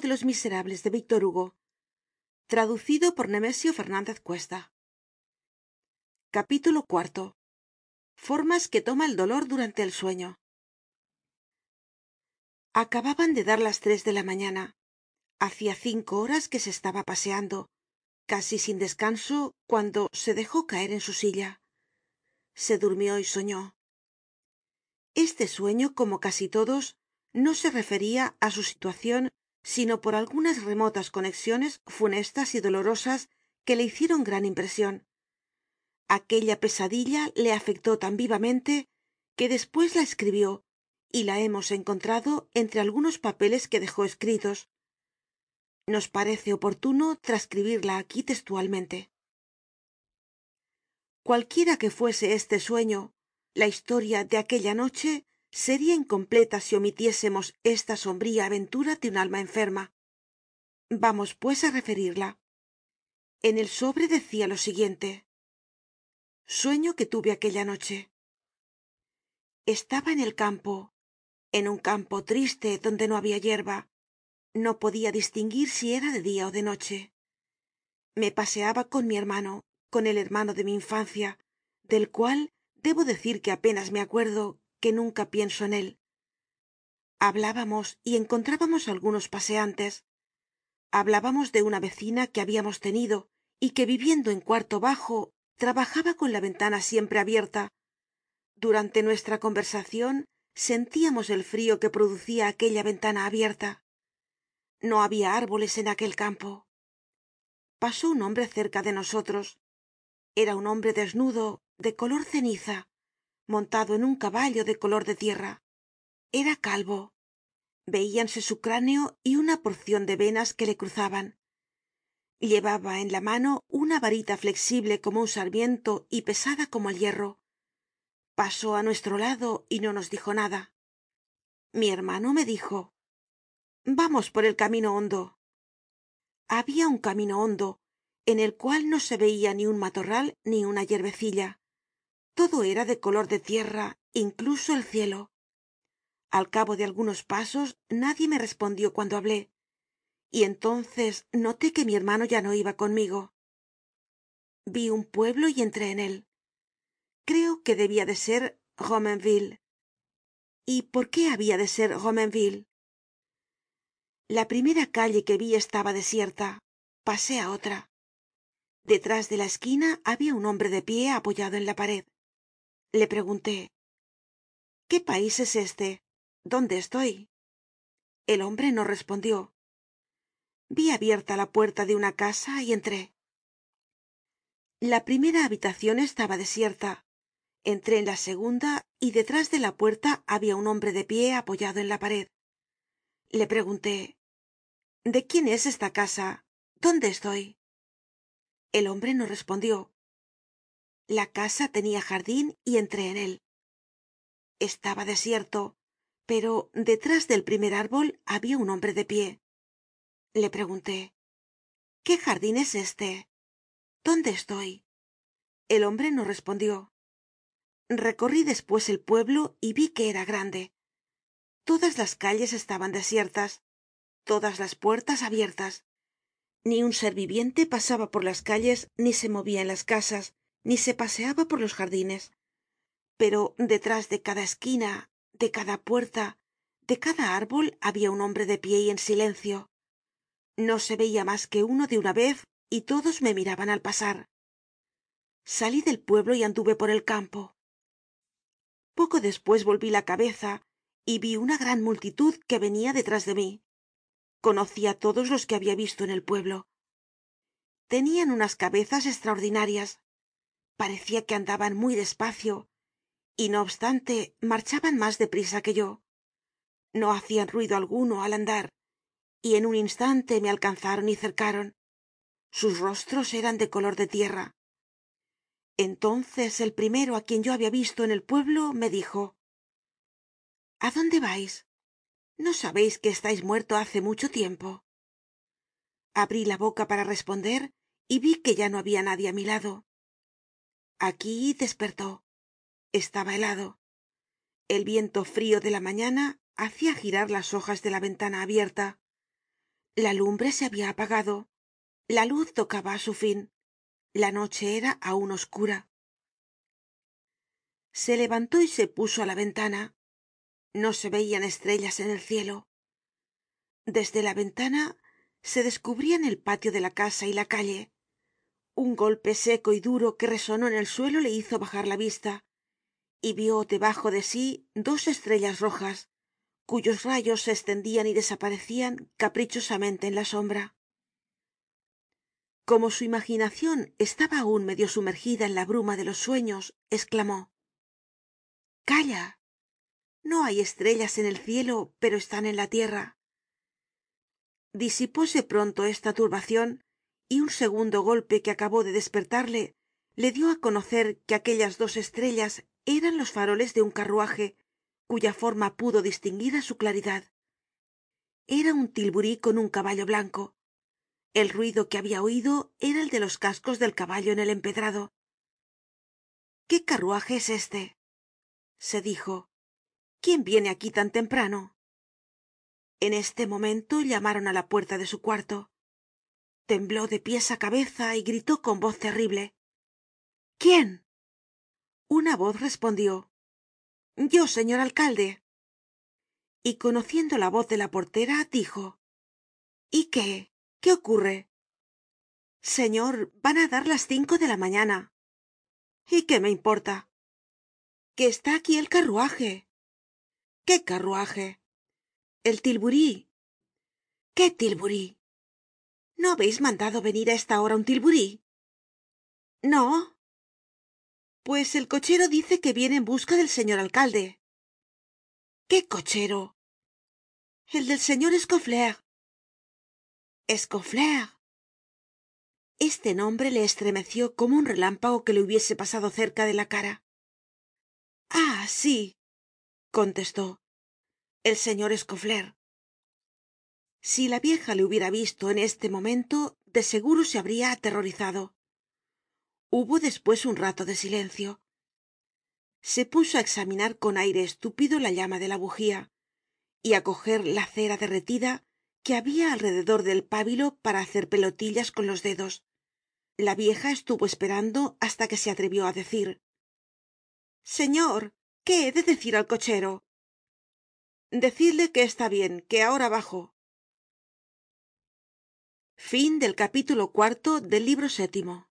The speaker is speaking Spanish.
de los miserables de víctor hugo traducido por nemesio Fernández Cuesta. Capítulo cuarto. Formas que toma el dolor durante el sueño. Acababan de dar las tres de la mañana. Hacia cinco horas que se estaba paseando casi sin descanso cuando se dejó caer en su silla. Se durmió y soñó. Este sueño como casi todos no se referia á su situacion sino por algunas remotas conexiones funestas y dolorosas que le hicieron gran impresion aquella pesadilla le afectó tan vivamente que despues la escribió y la hemos encontrado entre algunos papeles que dejó escritos. Nos parece oportuno trascribirla aquí textualmente. Cualquiera que fuese este sueño la historia de aquella noche seria incompleta si omitiésemos esta sombría aventura de un alma enferma. Vamos pues á referirla. En el sobre decia lo siguiente. Sueño que tuve aquella noche. Estaba en el campo en un campo triste donde no habia yerba no podia distinguir si era de dia ó de noche. Me paseaba con mi hermano con el hermano de mi infancia del cual debo decir que apenas me acuerdo que nunca pienso en él. Hablábamos y encontrábamos algunos paseantes. Hablábamos de una vecina que habíamos tenido y que viviendo en cuarto bajo trabajaba con la ventana siempre abierta. Durante nuestra conversacion sentíamos el frio que producia aquella ventana abierta. No habia árboles en aquel campo. Pasó un hombre cerca de nosotros. Era un hombre desnudo de color ceniza montado en un caballo de color de tierra. Era calvo. Veíanse su cráneo y una porcion de venas que le cruzaban. Llevaba en la mano una varita flexible como un sarmiento y pesada como el hierro. Pasó á nuestro lado y no nos dijo nada. Mi hermano me dijo vamos por el camino hondo habia un camino hondo en el cual no se veia ni un matorral ni una todo era de color de tierra incluso el cielo. Al cabo de algunos pasos nadie me respondió cuando hablé. Y entonces noté que mi hermano ya no iba conmigo. Vi un pueblo y entré en él. Creo que debia de ser romainville. Y por qué habia de ser romainville la primera calle que vi estaba desierta. Pasé á otra. Detrás de la esquina habia un hombre de pie apoyado en la pared le pregunté qué país es este dónde estoy el hombre no respondió. Vi abierta la puerta de una casa y entré. La primera habitacion estaba desierta. Entré en la segunda y detrás de la puerta habia un hombre de pie apoyado en la pared. Le pregunté de quién es esta casa dónde estoy el hombre no respondió la casa tenia jardin y entré en él. Estaba desierto pero detrás del primer árbol habia un hombre de pie. Le pregunté qué jardin es este dónde estoy el hombre no respondió. Recorrí despues el pueblo y vi que era grande. Todas las calles estaban desiertas todas las puertas abiertas. Ni un ser viviente pasaba por las calles ni se movia en las casas ni se paseaba por los jardines. Pero detrás de cada esquina de cada puerta de cada árbol habia un hombre de pie y en silencio. No se veia mas que uno de una vez y todos me miraban al pasar. Salí del pueblo y anduve por el campo. Poco despues volví la cabeza y vi una gran multitud que venia detrás de mí. Conocí á todos los que habia visto en el pueblo. Tenian unas cabezas estraordinarias parecia que andaban muy despacio y no obstante marchaban mas de prisa que yo. No hacian ruido alguno al andar y en un instante me alcanzaron y cercaron. Sus rostros eran de color de tierra. Entonces el primero á quien yo habia visto en el pueblo me dijo a dónde vais no sabeis que estais muerto hace mucho tiempo abrí la boca para responder y vi que ya no habia nadie á mi lado aquí despertó. Estaba helado. El viento frio de la mañana hacia girar las hojas de la ventana abierta. La lumbre se habia apagado. La luz tocaba á su fin. La noche era aun oscura. Se levantó y se puso á la ventana. No se veian estrellas en el cielo. Desde la ventana se descubrian el patio de la casa y la calle un golpe seco y duro que resonó en el suelo le hizo bajar la vista y vio debajo de sí dos estrellas rojas cuyos rayos se estendian y desaparecian caprichosamente en la sombra. Como su imaginacion estaba aun medio sumergida en la bruma de los sueños esclamó calla. No hay estrellas en el cielo pero están en la tierra disipóse pronto esta turbacion y un segundo golpe que acabó de despertarle le dio á conocer que aquellas dos estrellas eran los faroles de un carruaje cuya forma pudo distinguir á su claridad. Era un tilburí con un caballo blanco. El ruido que habia oido era el de los cascos del caballo en el empedrado. Qué carruaje es este se dijo. Quién viene aquí tan temprano en este momento llamaron á la puerta de su cuarto tembló de pies á cabeza y gritó con voz terrible. Quién una voz respondió. Yo señor alcalde. Y conociendo la voz de la portera dijo. Y qué qué ocurre señor van á dar las cinco de la mañana. Y qué me importa que está aquí el carruaje. Qué carruaje el tilburí. Qué tilburí no habeis mandado venir á esta hora un tilburí no. Pues el cochero dice que viene en busca del señor alcalde. Qué cochero el del señor scauflaire scauflaire este nombre le estremeció como un relámpago que le hubiese pasado cerca de la cara. Ah sí contestó el señor si la vieja le hubiera visto en este momento de seguro se habria aterrorizado. Hubo despues un rato de silencio. Se puso á examinar con aire estúpido la llama de la bugía y á coger la cera derretida que habia alrededor del pábilo para hacer pelotillas con los dedos. La vieja estuvo esperando hasta que se atrevió á decir señor qué he de decir al cochero decidle que está bien que ahora bajo Fin del capítulo cuarto del libro séptimo.